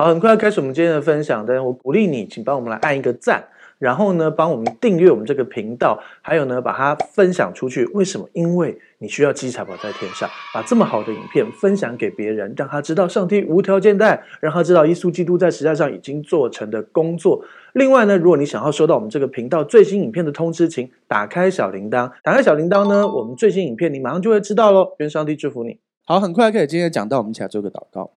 好，很快要开始我们今天的分享，但是我鼓励你，请帮我们来按一个赞，然后呢，帮我们订阅我们这个频道，还有呢，把它分享出去。为什么？因为你需要积财宝在天上，把这么好的影片分享给别人，让他知道上帝无条件的爱，让他知道耶稣基督在十字架上已经做成的工作。另外呢，如果你想要收到我们这个频道最新影片的通知，请打开小铃铛。打开小铃铛呢，我们最新影片你马上就会知道喽。愿上帝祝福你。好，很快可以今天讲到，我们一起来做个祷告。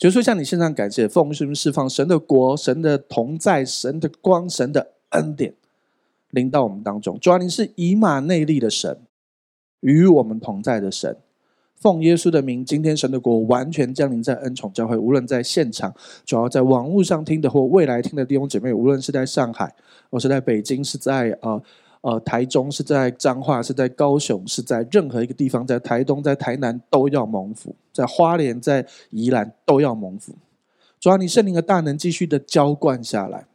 就是说，向你献上感谢，奉是释放神的国、神的同在、神的光、神的恩典临到我们当中。主啊，你是以马内利的神，与我们同在的神。奉耶稣的名，今天神的国完全降临在恩宠教会。无论在现场，主要在网络上听的，或未来听的弟兄姐妹，无论是在上海，或是在北京，是在呃。呃，台中是在彰化，是在高雄，是在任何一个地方，在台东，在台南都要蒙福，在花莲，在宜兰都要蒙福。主要，你圣灵的大能继续的浇灌下来，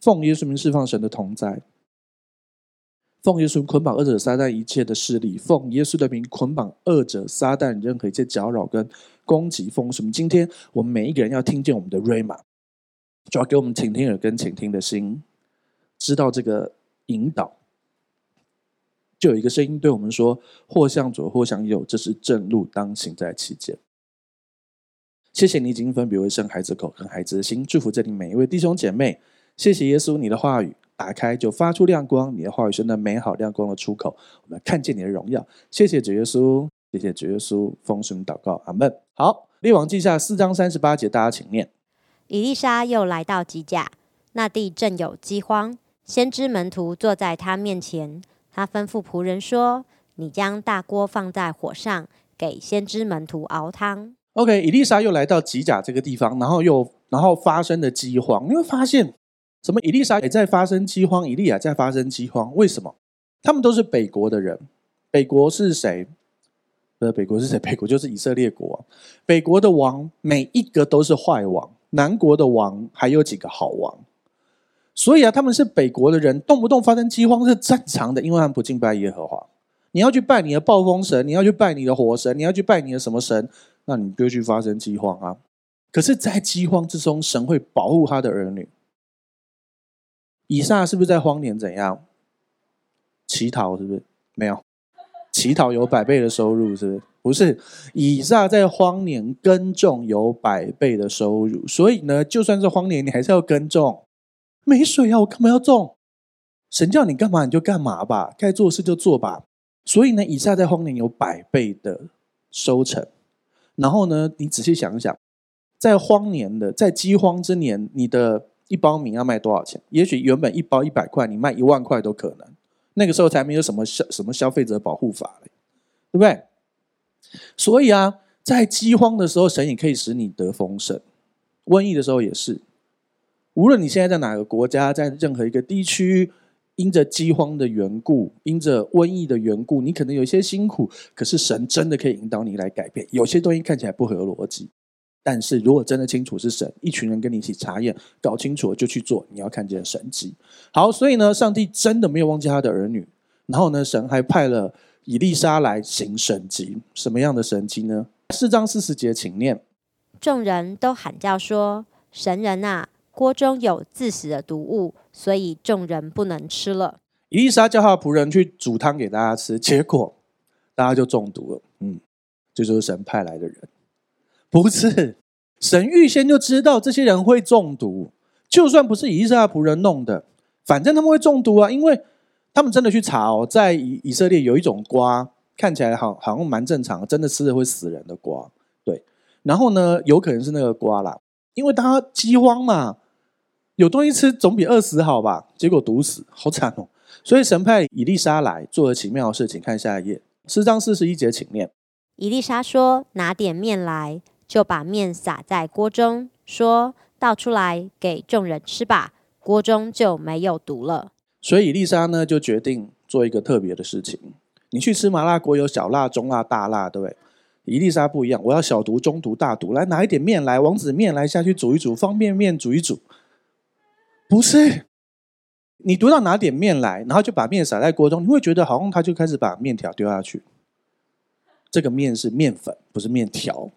奉耶稣名释放神的同在，奉耶稣捆绑恶者撒旦一切的势力，奉耶稣的名捆绑恶者撒旦任何一切搅扰跟攻击。奉什么？今天我们每一个人要听见我们的瑞玛，主要给我们倾听耳跟倾听的心，知道这个引导。就有一个声音对我们说：“或向左，或向右，这是正路，当行在其间。”谢谢你已经分别为圣孩子口跟孩子的心，祝福这里每一位弟兄姐妹。谢谢耶稣，你的话语打开就发出亮光，你的话语是那美好亮光的出口，我们看见你的荣耀。谢谢主耶稣，谢谢主耶稣，奉神祷告，阿门。好，列王记下四章三十八节，大家请念。以利沙又来到吉甲，那地正有饥荒，先知门徒坐在他面前。他吩咐仆人说：“你将大锅放在火上，给先知门徒熬汤。” OK，伊丽莎又来到吉甲这个地方，然后又然后发生了饥荒。你会发现，什么？伊丽莎也在发生饥荒，以利亚在发生饥荒。为什么？他们都是北国的人。北国是谁？呃，北国是谁？北国就是以色列国。北国的王每一个都是坏王，南国的王还有几个好王。所以啊，他们是北国的人，动不动发生饥荒是正常的，因为他们不敬拜耶和华。你要去拜你的暴风神，你要去拜你的火神，你要去拜你的什么神，那你就去发生饥荒啊。可是，在饥荒之中，神会保护他的儿女。以撒是不是在荒年怎样？乞讨是不是？没有，乞讨有百倍的收入，是不是？不是，以撒在荒年耕种有百倍的收入，所以呢，就算是荒年，你还是要耕种。没水啊，我干嘛要种？神叫你干嘛你就干嘛吧，该做事就做吧。所以呢，以撒在荒年有百倍的收成。然后呢，你仔细想一想，在荒年的，在饥荒之年，你的一包米要卖多少钱？也许原本一包一百块，你卖一万块都可能。那个时候才没有什么消什么消费者保护法嘞，对不对？所以啊，在饥荒的时候，神也可以使你得丰盛；瘟疫的时候也是。无论你现在在哪个国家，在任何一个地区，因着饥荒的缘故，因着瘟疫的缘故，你可能有些辛苦。可是神真的可以引导你来改变。有些东西看起来不合逻辑，但是如果真的清楚是神，一群人跟你一起查验，搞清楚了就去做，你要看见神迹。好，所以呢，上帝真的没有忘记他的儿女。然后呢，神还派了以利沙来行神迹。什么样的神迹呢？四章四十节，请念。众人都喊叫说：“神人啊！”锅中有致死的毒物，所以众人不能吃了。以利沙叫他的仆人去煮汤给大家吃，结果 大家就中毒了。嗯，这就是神派来的人，不是神预先就知道这些人会中毒。就算不是以利沙的仆人弄的，反正他们会中毒啊，因为他们真的去查哦，在以以色列有一种瓜，看起来好好像蛮正常的，真的吃了会死人的瓜。对，然后呢，有可能是那个瓜啦，因为他饥荒嘛。有东西吃总比饿死好吧？结果毒死，好惨哦！所以神派以利沙来做了奇妙的事情。看下一页，四章四十一节，请念。以利沙说：“拿点面来，就把面撒在锅中，说倒出来给众人吃吧，锅中就没有毒了。”所以以利沙呢，就决定做一个特别的事情。你去吃麻辣锅，有小辣、中辣、大辣，对不对？伊丽莎不一样，我要小毒、中毒、大毒。来拿一点面来，王子面来下去煮一煮，方便面煮一煮。不是，你读到拿点面来，然后就把面撒在锅中，你会觉得好像他就开始把面条丢下去。这个面是面粉，不是面条，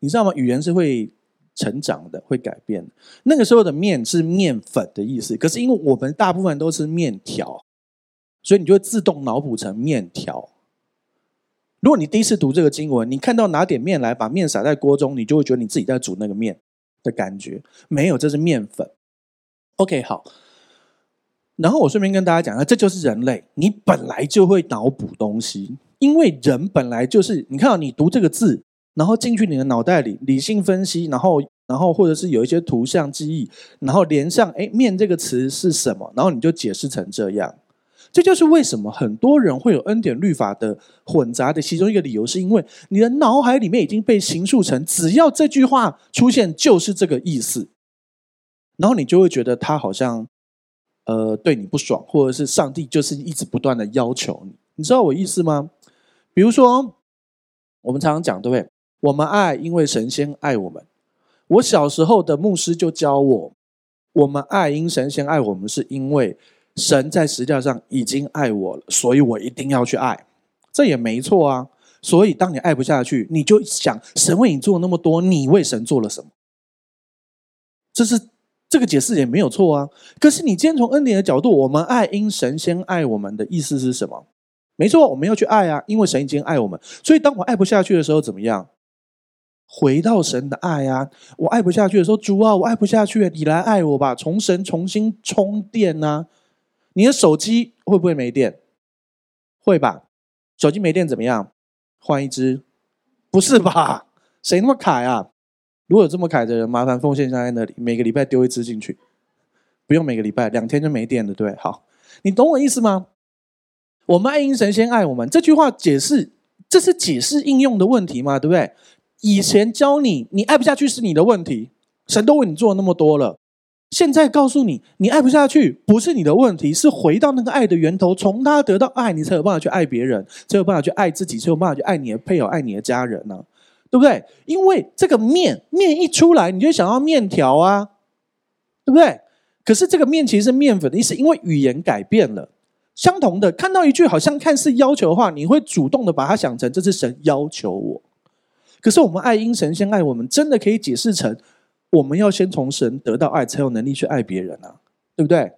你知道吗？语言是会成长的，会改变。那个时候的面是面粉的意思，可是因为我们大部分都是面条，所以你就会自动脑补成面条。如果你第一次读这个经文，你看到拿点面来，把面撒在锅中，你就会觉得你自己在煮那个面的感觉。没有，这是面粉。OK，好。然后我顺便跟大家讲，一下这就是人类，你本来就会脑补东西，因为人本来就是，你看到你读这个字。然后进去你的脑袋里理性分析，然后然后或者是有一些图像记忆，然后连上哎面这个词是什么，然后你就解释成这样。这就是为什么很多人会有恩典律法的混杂的其中一个理由，是因为你的脑海里面已经被形塑成，只要这句话出现就是这个意思，然后你就会觉得他好像呃对你不爽，或者是上帝就是一直不断的要求你，你知道我意思吗？比如说我们常常讲，对不对？我们爱，因为神仙爱我们。我小时候的牧师就教我，我们爱，因神仙爱我们，是因为神在十字架上已经爱我了，所以我一定要去爱。这也没错啊。所以当你爱不下去，你就想神为你做那么多，你为神做了什么？这是这个解释也没有错啊。可是你今天从恩典的角度，我们爱，因神先爱我们的意思是什么？没错，我们要去爱啊，因为神已经爱我们。所以当我爱不下去的时候，怎么样？回到神的爱啊！我爱不下去的时候，主啊，我爱不下去，你来爱我吧，从神重新充电啊！你的手机会不会没电？会吧？手机没电怎么样？换一只？不是吧？谁那么凯啊？如果有这么凯的人，麻烦奉献在那里，每个礼拜丢一只进去，不用每个礼拜，两天就没电了，对？好，你懂我意思吗？我们爱因神先爱我们这句话解释，这是解释应用的问题吗？对不对？以前教你，你爱不下去是你的问题，神都为你做了那么多了。现在告诉你，你爱不下去不是你的问题，是回到那个爱的源头，从他得到爱，你才有办法去爱别人，才有办法去爱自己，才有办法去爱你的配偶、爱你的家人呢、对不对？因为这个面面一出来，你就想要面条啊，对不对？可是这个面其实是面粉的意思，因为语言改变了。相同的，看到一句好像看似要求的话，你会主动的把它想成这是神要求我。可是我们爱因神先爱我们，真的可以解释成，我们要先从神得到爱，才有能力去爱别人啊，对不对？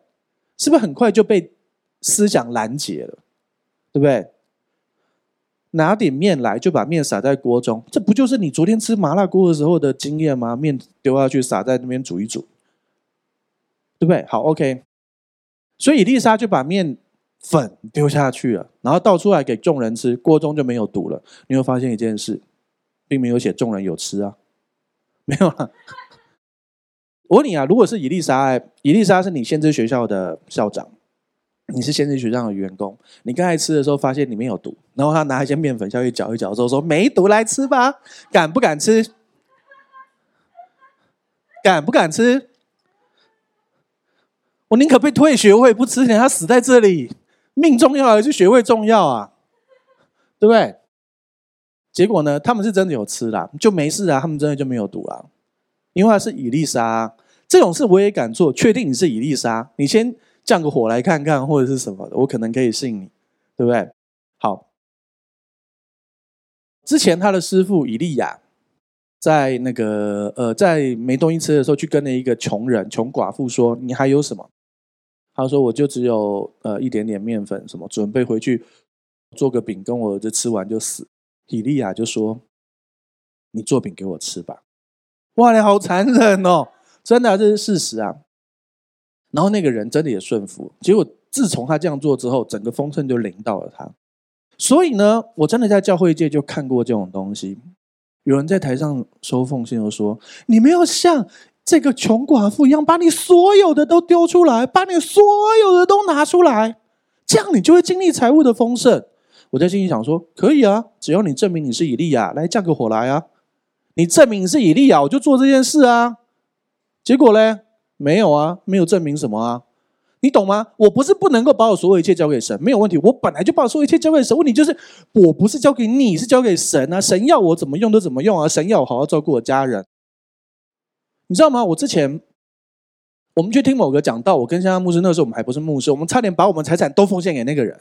是不是很快就被思想拦截了？对不对？拿点面来，就把面撒在锅中，这不就是你昨天吃麻辣锅的时候的经验吗？面丢下去，撒在那边煮一煮，对不对？好，OK。所以以利沙就把面粉丢下去了，然后倒出来给众人吃，锅中就没有毒了。你会发现一件事。并没有写众人有吃啊，没有了。我问你啊，如果是以利沙，以利沙是你先知学校的校长，你是先知学校的员工，你刚才吃的时候发现里面有毒，然后他拿一些面粉下去搅一搅之后说没毒，来吃吧，敢不敢吃？敢不敢吃？我宁可被退学，我也不吃，等他死在这里，命重要还是学位重要啊？对不对？结果呢？他们是真的有吃啦，就没事啊。他们真的就没有毒啊，因为他是以利沙这种事，我也敢做。确定你是以利沙，你先降个火来看看，或者是什么的，我可能可以信你，对不对？好，之前他的师傅以利亚在那个呃，在没东西吃的时候，去跟了一个穷人、穷寡妇说：“你还有什么？”他说：“我就只有呃一点点面粉，什么准备回去做个饼，跟我儿子吃完就死。”以利亚就说：“你做饼给我吃吧。”哇，你好残忍哦！真的啊，这是事实啊。然后那个人真的也顺服。结果自从他这样做之后，整个丰盛就临到了他。所以呢，我真的在教会界就看过这种东西。有人在台上收奉献，又说：“你没有像这个穷寡妇一样，把你所有的都丢出来，把你所有的都拿出来，这样你就会经历财务的丰盛。”我在心里想说，可以啊，只要你证明你是以利亚，来降个火来啊！你证明你是以利亚，我就做这件事啊。结果呢？没有啊，没有证明什么啊？你懂吗？我不是不能够把我所有一切交给神，没有问题。我本来就把所有一切交给神，问题就是我不是交给你，是交给神啊。神要我怎么用都怎么用啊。神要我好好照顾我家人，你知道吗？我之前我们去听某个讲道，我跟香香牧师那时候我们还不是牧师，我们差点把我们财产都奉献给那个人。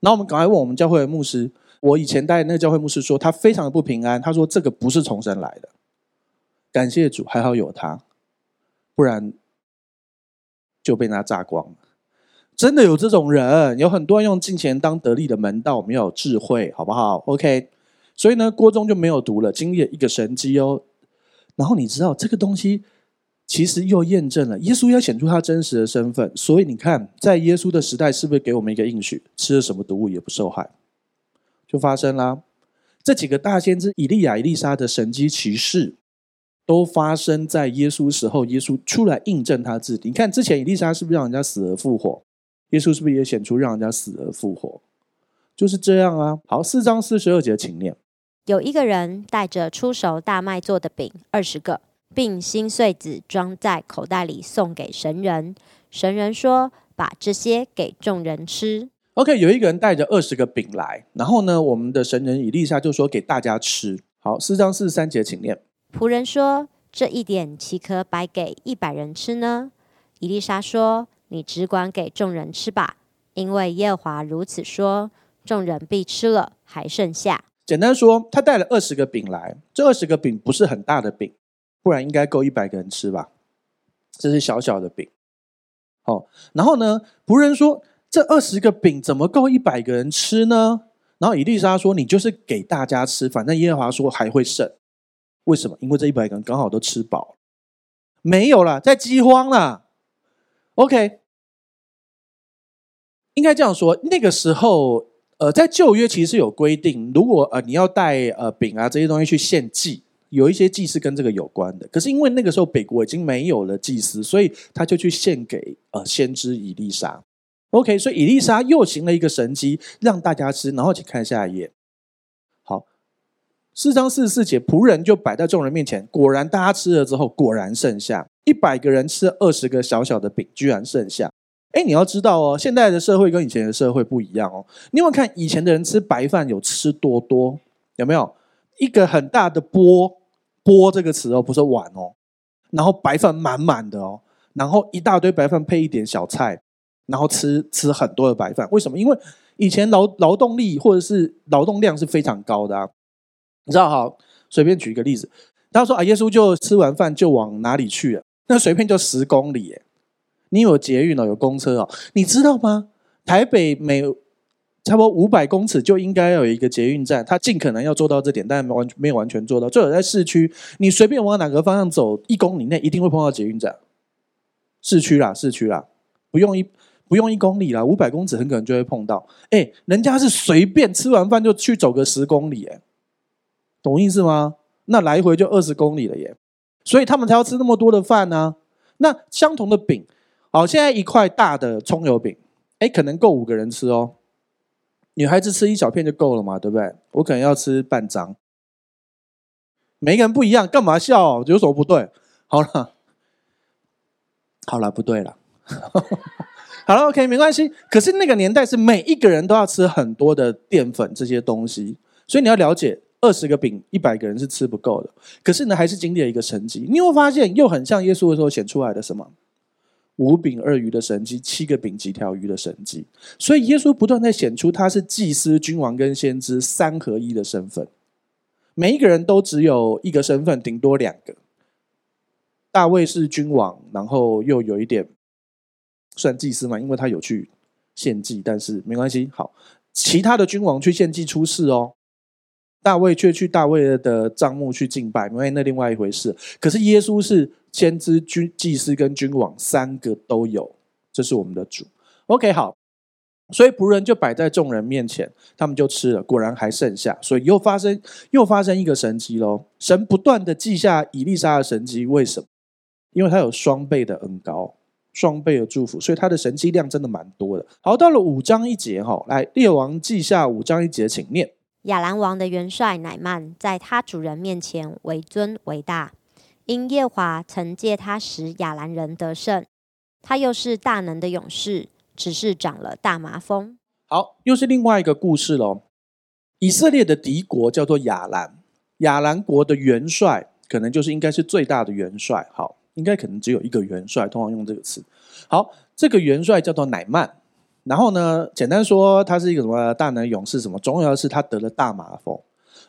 然后我们赶快问我们教会的牧师，我以前带那个教会牧师说他非常的不平安，他说这个不是从神来的，感谢主，还好有他，不然就被他炸光了。真的有这种人，有很多人用金钱当得利的门道，我们要有智慧，好不好？OK。所以呢，郭忠就没有读了，经历一个神迹哦。然后你知道这个东西，其实又验证了耶稣要显出他真实的身份。所以你看，在耶稣的时代，是不是给我们一个应许？吃了什么毒物也不受害，就发生啦。这几个大先知以利亚、以利沙的神迹奇事，都发生在耶稣时候。耶稣出来印证他自己。你看之前以利沙是不是让人家死而复活？耶稣是不是也显出让人家死而复活？就是这样啊。好，四章四十二节，请念。有一个人带着出熟大麦做的饼二十个，并新穗子装在口袋里送给神人。神人说：“把这些给众人吃。” OK，有一个人带着二十个饼来，然后呢，我们的神人以利沙就说给大家吃。好，四章四十三节，请念。仆人说：“这一点岂可摆给一百人吃呢？”以利沙说。你只管给众人吃吧，因为耶和华如此说：众人必吃了，还剩下。简单说，他带了二十个饼来，这二十个饼不是很大的饼，不然应该够一百个人吃吧？这是小小的饼。好，然后呢，仆人说：这二十个饼怎么够一百个人吃呢？然后以利沙说：你就是给大家吃，反正耶和华说还会剩。为什么？因为这一百个人刚好都吃饱，没有了，在饥荒了。OK，应该这样说。那个时候，呃，在旧约其实是有规定，如果呃你要带呃饼啊这些东西去献祭，有一些祭是跟这个有关的。可是因为那个时候北国已经没有了祭司，所以他就去献给呃先知以利沙。OK，所以伊丽莎又行了一个神迹，让大家吃。然后请看下一页。好，四章四十四节，仆人就摆在众人面前，果然大家吃了之后，果然剩下。一百个人吃二十个小小的饼，居然剩下。哎，你要知道哦，现在的社会跟以前的社会不一样哦。你有没有看以前的人吃白饭有吃多多？有没有一个很大的钵？钵这个词哦，不是碗哦。然后白饭满满的哦，然后一大堆白饭配一点小菜，然后吃吃很多的白饭。为什么？因为以前劳劳动力或者是劳动量是非常高的啊。你知道哈？随便举一个例子，他说啊，耶稣就吃完饭就往哪里去了？那随便就十公里耶，你有捷运哦，有公车哦，你知道吗？台北每差不多五百公尺就应该有一个捷运站，他尽可能要做到这点，但完全没有完全做到。最好在市区，你随便往哪个方向走，一公里内一定会碰到捷运站。市区啦，市区啦，不用一不用一公里啦，五百公尺很可能就会碰到。哎，人家是随便吃完饭就去走个十公里，哎，懂意思吗？那来回就二十公里了耶。所以他们才要吃那么多的饭呢、那相同的饼，好，现在一块大的葱油饼，哎，可能够五个人吃哦。女孩子吃一小片就够了嘛，对不对？我可能要吃半张。每个人不一样，干嘛笑？有什么不对？好了，好了，不对了。好了，OK，没关系。可是那个年代是每一个人都要吃很多的淀粉这些东西，所以你要了解。二十个饼，一百个人是吃不够的。可是呢，还是经历了一个神迹。你会发现，又很像耶稣的时候显出来的什么？五饼二鱼的神迹，七个饼几条鱼的神迹。所以耶稣不断在显出他是祭司、君王跟先知三合一的身份。每一个人都只有一个身份，顶多两个。大卫是君王，然后又有一点算祭司嘛，因为他有去献祭，但是没关系。好，其他的君王去献祭出事哦。大卫却去大卫的帐幕去敬拜，因为那另外一回事。可是耶稣是先知、君、祭司跟君王三个都有，这是我们的主。OK，好，所以仆人就摆在众人面前，他们就吃了，果然还剩下，所以又发生又发生一个神迹喽。神不断的记下以利沙的神迹，为什么？因为他有双倍的恩膏，双倍的祝福，所以他的神迹量真的蛮多的。好，到了五章一节哈，来列王记下五章一节，请念。亚兰王的元帅乃曼在他主人面前为尊为大，因耶和华曾借他使亚兰人得胜。他又是大能的勇士，只是长了大麻风。好，又是另外一个故事喽。以色列的敌国叫做亚兰，亚兰国的元帅可能就是应该是最大的元帅。好，应该可能只有一个元帅，通常用这个词。好，这个元帅叫做乃曼。然后呢，简单说，他是一个什么大能勇士？什么重要的是他得了大麻风。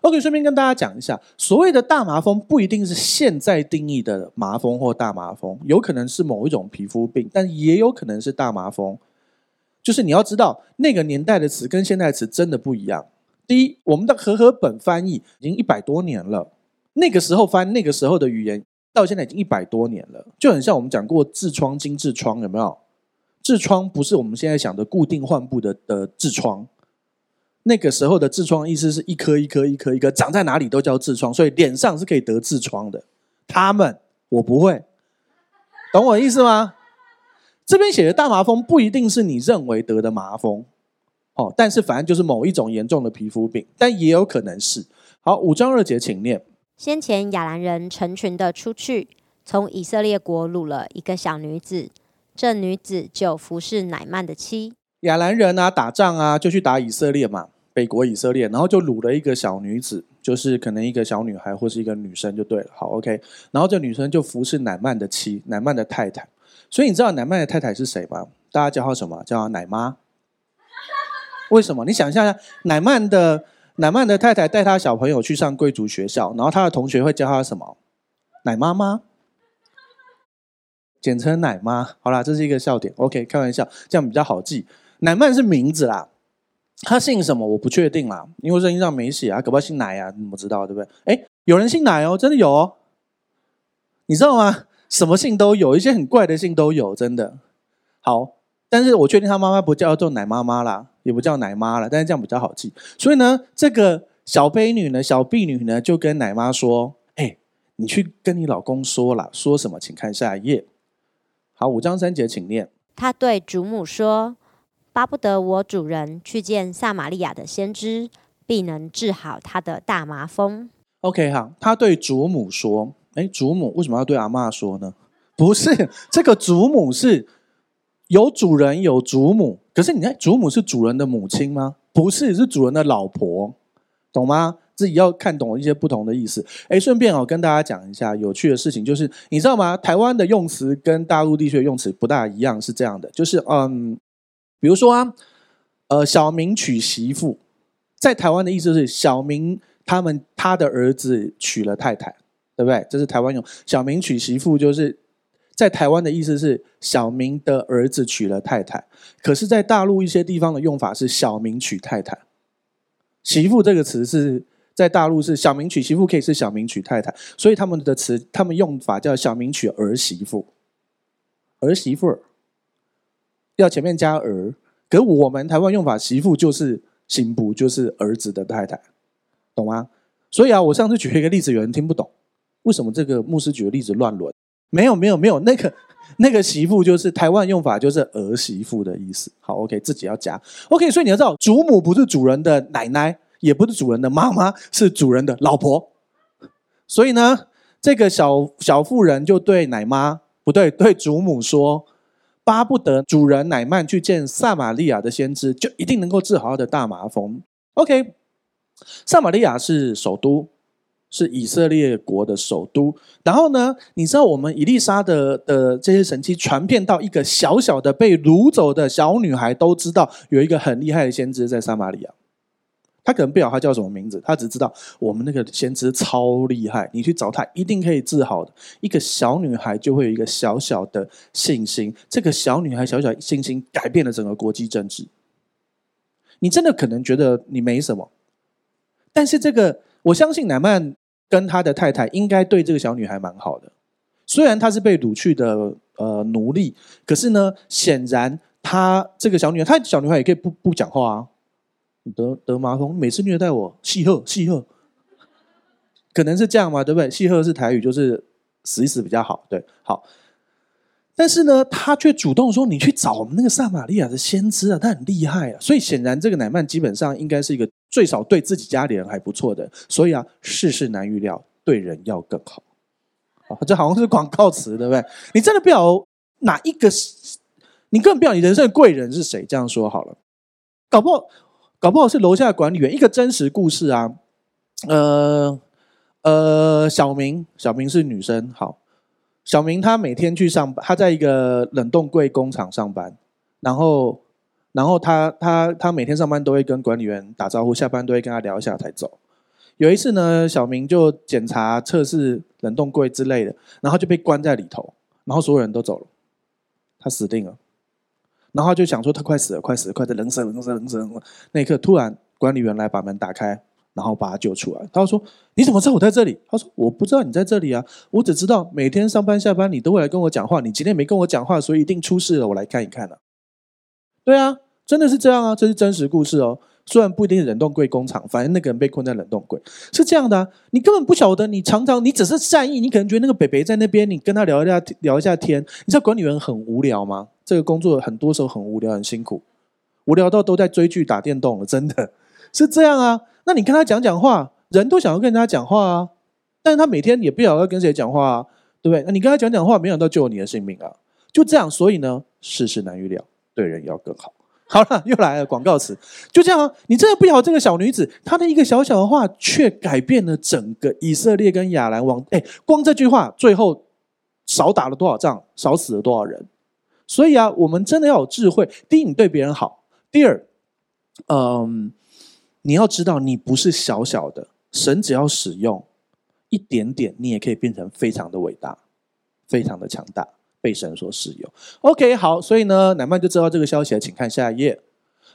OK，顺便跟大家讲一下，所谓的大麻风不一定是现在定义的麻风或大麻风，有可能是某一种皮肤病，但也有可能是大麻风。就是你要知道，那个年代的词跟现在的词真的不一样。第一，我们的和合本翻译已经一百多年了，那个时候翻那个时候的语言，到现在已经一百多年了，就很像我们讲过痔疮、精痔疮，有没有？痔疮不是我们现在想的固定患部的的痔疮，那个时候的痔疮意思是一颗一颗一颗一颗长在哪里都叫痔疮，所以脸上是可以得痔疮的。他们我不会，懂我意思吗？这边写的大麻风不一定是你认为得的麻风，哦，但是反正就是某一种严重的皮肤病，但也有可能是。好，五章二节，请念。先前亚兰人成群的出去，从以色列国掳了一个小女子，这女子就服侍乃曼的妻。亚兰人啊，打仗啊，就去打以色列嘛，北国以色列，然后就掳了一个小女子，就是可能一个小女孩或是一个女生就对了。好，OK，然后这女生就服侍乃曼的妻，乃曼的太太。所以你知道乃曼的太太是谁吗？大家叫她什么？叫她奶妈。为什么？你想象一下，乃曼的乃曼的太太带她小朋友去上贵族学校，然后她的同学会叫她什么？奶妈妈，简称奶妈。好啦，这是一个笑点。OK，开玩笑，这样比较好记。乃曼是名字啦，他姓什么我不确定啦，因为圣经上没写啊，搞不好姓奶啊，你怎么知道对不对？哎，有人姓奶哦，真的有哦，你知道吗？什么姓都有，一些很怪的姓都有，真的。好，但是我确定他妈妈不叫做奶妈妈啦，也不叫奶妈了，但是这样比较好记。所以呢，这个小婢女呢，小婢女呢，就跟奶妈说：“哎，你去跟你老公说了，说什么？请看下一页。好，五章三节，请念。他对主母说：“巴不得我主人去见撒玛利亚的先知，必能治好他的大麻风。” OK，好，他对祖母说。哎，祖母为什么要对阿妈说呢？不是这个祖母是有主人有祖母，可是你看祖母是主人的母亲吗？不是，是主人的老婆，懂吗？自己要看懂一些不同的意思。哎，顺便哦，跟大家讲一下有趣的事情，就是你知道吗？台湾的用词跟大陆地区的用词不大一样，是这样的，就是嗯，比如说啊，呃，小明娶媳妇，在台湾的意思是小明他们他的儿子娶了太太。对不对？这是台湾用小明娶媳妇，就是在台湾的意思是小明的儿子娶了太太。可是，在大陆一些地方的用法是小明娶太太。媳妇这个词是在大陆是小明娶媳妇，可以是小明娶太太，所以他们的词他们用法叫小明娶儿媳妇。儿媳妇要前面加儿，可我们台湾用法媳妇就是新妇，就是儿子的太太，懂吗？所以啊，我上次举一个例子，有人听不懂。为什么这个牧师举的例子乱伦？没有没有没有，那个那个媳妇就是台湾用法，就是儿媳妇的意思。好，OK，自己要加。OK，所以你要知道，祖母不是主人的奶奶，也不是主人的妈妈，是主人的老婆。所以呢，这个小小妇人就对奶妈不对，对祖母说，巴不得主人乃曼去见撒玛利亚的先知，就一定能够治好他的大麻风。OK，撒玛利亚是首都。是以色列国的首都，然后呢，你知道我们以利沙的的这些神迹传遍到一个小小的被掳走的小女孩都知道，有一个很厉害的先知在撒玛利亚。他可能不晓得他叫什么名字，他只知道我们那个先知超厉害，你去找他一定可以治好的。一个小女孩就会有一个小小的信心，这个小女孩小小信心改变了整个国际政治。你真的可能觉得你没什么，但是这个。我相信乃曼跟他的太太应该对这个小女孩蛮好的，虽然她是被掳去的呃奴隶，可是呢，显然她这个小女孩，她小女孩也可以不不讲话啊。得得麻风，每次虐待我，戏贺戏贺，可能是这样嘛，对不对？戏贺是台语，就是死一死比较好，对，好。但是呢，他却主动说：“你去找我们那个撒玛利亚的先知啊，他很厉害啊。”所以显然这个乃曼基本上应该是一个最少对自己家里人还不错的。所以啊，世事难预料，对人要更好。啊，这好像是广告词，对不对？你真的不晓哪一个，你根本不晓你人生的贵人是谁。这样说好了，搞不好，搞不好是楼下的管理员。一个真实故事啊，呃呃，小明，小明是女生，好。小明他每天去上班，他在一个冷冻柜工厂上班，然后，然后他他他每天上班都会跟管理员打招呼，下班都会跟他聊一下才走。有一次呢，小明就检查测试冷冻柜之类的，然后就被关在里头，然后所有人都走了，他死定了。然后就想说他快死了，快死了，快的冷死冷死冷死冷死。那一刻，突然管理员来把门打开，然后把他救出来。他说：“你怎么知道我在这里？”他说：“我不知道你在这里啊，我只知道每天上班下班你都会来跟我讲话。你今天没跟我讲话，所以一定出事了。我来看一看啊。”对啊，真的是这样啊，这是真实故事哦。虽然不一定是冷冻柜工厂，反正那个人被困在冷冻柜是这样的啊。你根本不晓得，你常常你只是善意，你可能觉得那个北北在那边，你跟他聊一下聊一下天。你知道管理员很无聊吗？这个工作很多时候很无聊，很辛苦，无聊到都在追剧打电动了，真的是这样啊。那你跟他讲讲话，人都想要跟人家讲话啊，但是他每天也不晓得跟谁讲话啊，对不对？那你跟他讲讲话，没想到救了你的性命啊，就这样。所以呢，世事难预料，对人要更好。好了，又来了广告词，就这样！你真的不晓这个小女子，她的一个小小的话，却改变了整个以色列跟亚兰王。哎，光这句话，最后少打了多少仗，少死了多少人？所以啊，我们真的要有智慧。第一，你对别人好；第二，嗯，你要知道，你不是小小的，神只要使用一点点，你也可以变成非常的伟大，非常的强大。被神所使用。OK，好，所以呢，乃曼就知道这个消息了。请看下一页。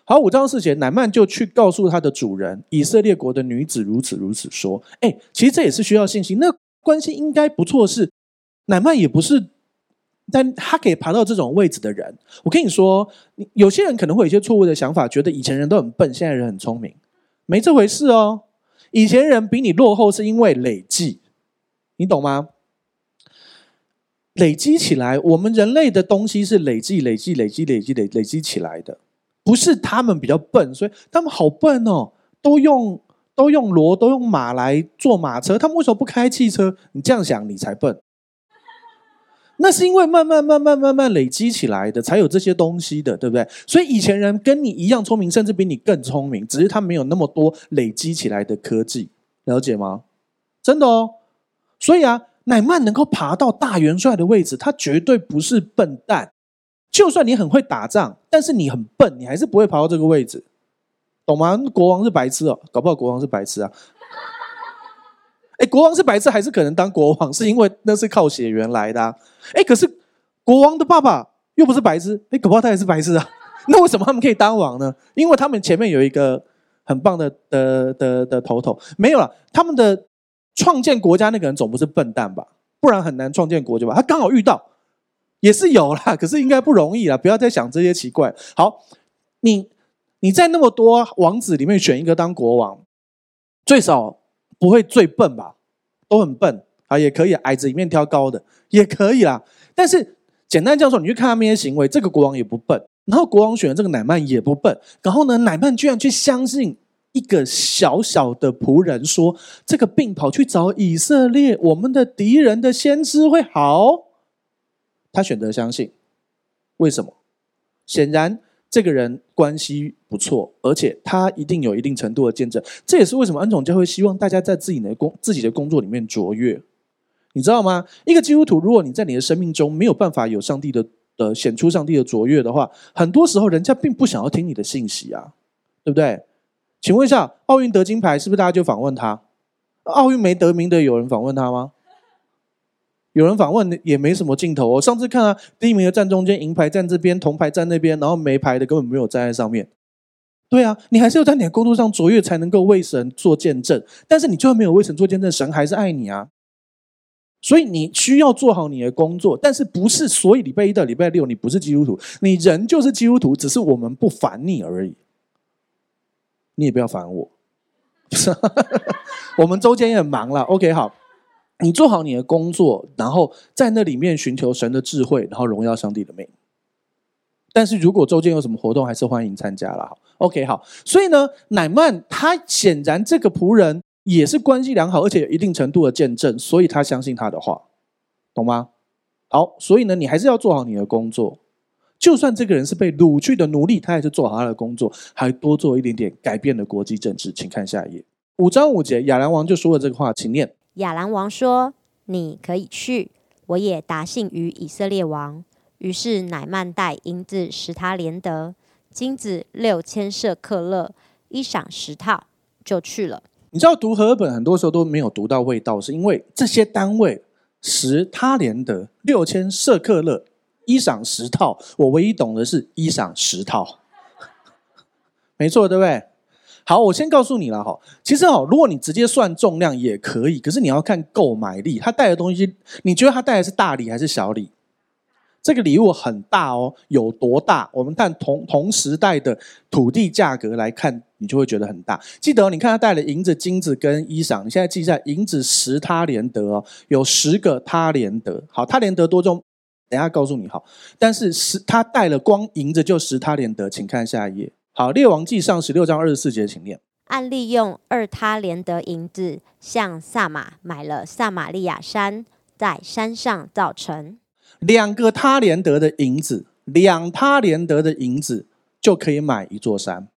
好，五章四节，乃曼就去告诉他的主人，以色列国的女子如此如此说。哎，其实这也是需要信心。那关系应该不错，是乃曼也不是，但他可以爬到这种位置的人。我跟你说，有些人可能会有一些错误的想法，觉得以前人都很笨，现在人很聪明，没这回事哦。以前人比你落后，是因为累计，你懂吗？累积起来，我们人类的东西是累积、累积、累积、累积、累累积起来的，不是他们比较笨，所以他们好笨哦，都用都用骡、都用马来做马车，他们为什么不开汽车？你这样想，你才笨。那是因为慢慢、慢慢、慢慢累积起来的，才有这些东西的，对不对？所以以前人跟你一样聪明，甚至比你更聪明，只是他没有那么多累积起来的科技，了解吗？真的哦，所以啊。乃曼能够爬到大元帅的位置，他绝对不是笨蛋。就算你很会打仗，但是你很笨，你还是不会爬到这个位置，懂吗？国王是白痴哦，搞不好国王是白痴啊。哎，国王是白痴还是可能当国王，是因为那是靠血缘来的啊。哎，可是国王的爸爸又不是白痴，哎，搞不好他也是白痴啊。那为什么他们可以当王呢？因为他们前面有一个很棒的的的的头头，没有了他们的。创建国家那个人总不是笨蛋吧？不然很难创建国家吧？他刚好遇到，也是有啦，可是应该不容易啦。不要再想这些奇怪。好，你你在那么多王子里面选一个当国王，最少不会最笨吧？都很笨啊，也可以，矮子里面挑高的也可以啦。但是简单这样说，你去看他们那些行为，这个国王也不笨，然后国王选的这个乃曼也不笨，然后呢，乃曼居然去相信。一个小小的仆人说：“这个病跑去找以色列我们的敌人的先知会好。”他选择相信，为什么？显然这个人关系不错，而且他一定有一定程度的见证。这也是为什么恩宠教会希望大家在自己的工自己的工作里面卓越。你知道吗？一个基督徒，如果你在你的生命中没有办法有上帝的的显出上帝的卓越的话，很多时候人家并不想要听你的信息啊，对不对？请问一下，奥运得金牌是不是大家就访问他？奥运没得名的有人访问他吗？有人访问也没什么镜头。我上次看啊，第一名的站中间，银牌站这边，铜牌站那边，然后没牌的根本没有站在上面。对啊，你还是要在你的工作上卓越，才能够为神做见证。但是你就算没有为神做见证，神还是爱你啊。所以你需要做好你的工作，但是不是所以礼拜一到礼拜六你不是基督徒，你人就是基督徒，只是我们不烦你而已。你也不要烦我，我们周间也很忙了。OK，好，你做好你的工作，然后在那里面寻求神的智慧，然后荣耀上帝的名。但是如果周间有什么活动，还是欢迎参加了。好，OK，好。所以呢，乃曼他显然这个仆人也是关系良好，而且有一定程度的见证，所以他相信他的话，懂吗？好，所以呢，你还是要做好你的工作。就算这个人是被掳去的奴隶，他还是做好他的工作，还多做一点点改变了国际政治。请看下一页，五章五节，亚兰王就说了这个话，请念。亚兰王说：“你可以去，我也答信于以色列王。”于是乃曼带银子十他连得，金子六千舍克勒，衣裳十套，就去了。你知道读和合本很多时候都没有读到味道，是因为这些单位十他连得、六千舍克勒、衣裳十套，我唯一懂的是一裳十套，没错，对不对？好，我先告诉你了哈，其实哦，如果你直接算重量也可以，可是你要看购买力，他带的东西，你觉得他带的是大礼还是小礼？这个礼物很大哦，有多大？我们看同同时代的土地价格来看，你就会觉得很大。记得哦，你看他带了银子、金子跟衣裳，你现在记一下，银子十他连得哦，有十个他连得。好，他连得多重？等下告诉你好。但是十他带了光银子就十他连得，请看下一页。好，列王记上十六章二十四节，请念。按利用二他连得银子，向撒马买了撒玛利亚山，在山上造城。两个他连得的银子，两他连得的银子就可以买一座山。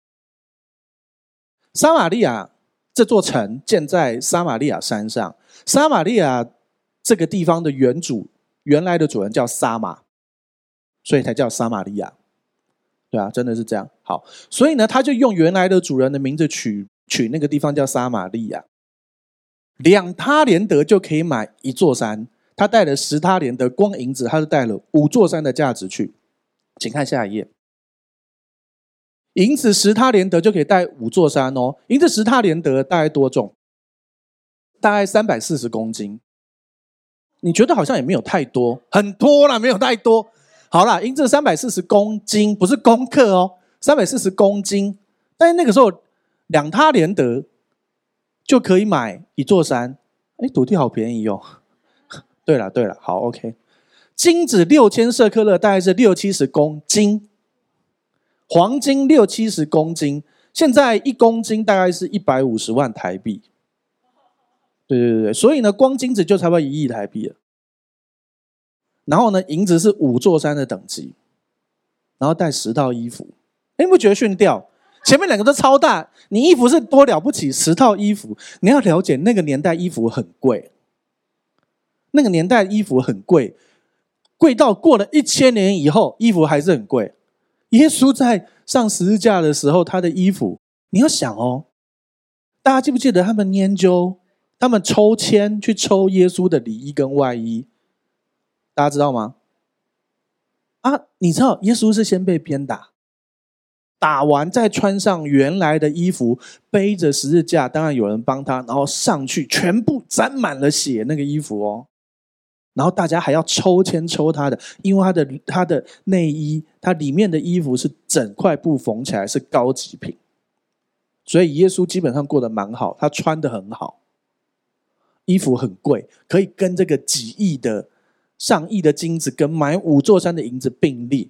撒玛利亚这座城建在撒玛利亚山上，撒玛利亚这个地方的原主，原来的主人叫撒玛，所以才叫撒玛利亚。对啊，真的是这样。好，所以呢，他就用原来的主人的名字取取那个地方叫撒玛利亚。两他连得就可以买一座山，他带了十他连得，光银子他就带了五座山的价值去。请看下一页，银子十他连得就可以带五座山哦。银子十他连得大概多重？大概三百四十公斤。你觉得好像也没有太多，很多了，没有太多。好了，银子三百四十公斤，不是公克哦，三百四十公斤。但是那个时候两他连得就可以买一座山，哎，土地好便宜哦。对了对了，好 OK，金子六千色克勒大概是六七十公斤，黄金六七十公斤，现在一公斤大概是一百五十万台币。对对对对，所以呢，光金子就差不多一亿台币了。然后呢，银子是五座山的等级，然后带十套衣服，哎，你不觉得逊掉？前面两个都超大，你衣服是多了不起，十套衣服，你要了解那个年代衣服很贵，那个年代衣服很贵，贵到过了一千年以后，衣服还是很贵。耶稣在上十字架的时候，他的衣服，你要想哦，大家记不记得他们研究，他们抽签去抽耶稣的里衣跟外衣？大家知道吗？啊，你知道耶稣是先被鞭打，打完再穿上原来的衣服，背着十字架，当然有人帮他，然后上去，全部沾满了血那个衣服哦。然后大家还要抽签抽他的，因为他的他的内衣，他里面的衣服是整块布缝起来，是高级品，所以耶稣基本上过得蛮好，他穿得很好，衣服很贵，可以跟这个几亿的。上亿的金子跟买五座山的银子并列，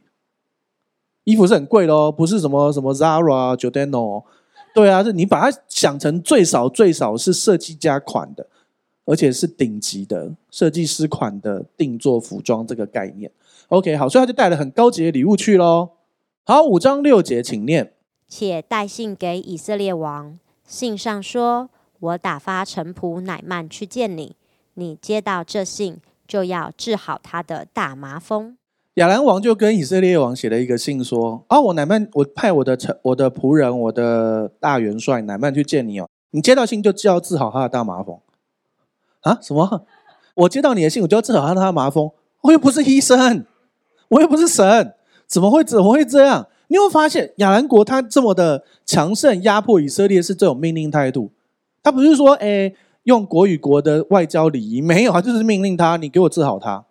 衣服是很贵的哦，不是什么什么 Zara、Giordano，对啊，是你把它想成最少最少是设计家款的，而且是顶级的设计师款的定做服装这个概念。OK，好，所以他就带了很高级的礼物去喽。好，五章六节，请念。且带信给以色列王，信上说：“我打发臣仆乃曼去见你，你接到这信。”就要治好他的大麻风。亚兰王就跟以色列王写了一个信，说：“啊，我乃曼，我派我的臣、我的仆人、我的大元帅乃曼去见你哦。你接到信就就要治好他的大麻风啊？什么？我接到你的信，我就要治好他的麻风？我又不是医生，我又不是神，怎么会怎么会这样？你会发现亚兰国他这么的强盛，压迫以色列是这种命令态度。他不是说，哎。”用国与国的外交礼仪没有啊，就是命令他，你给我治好他。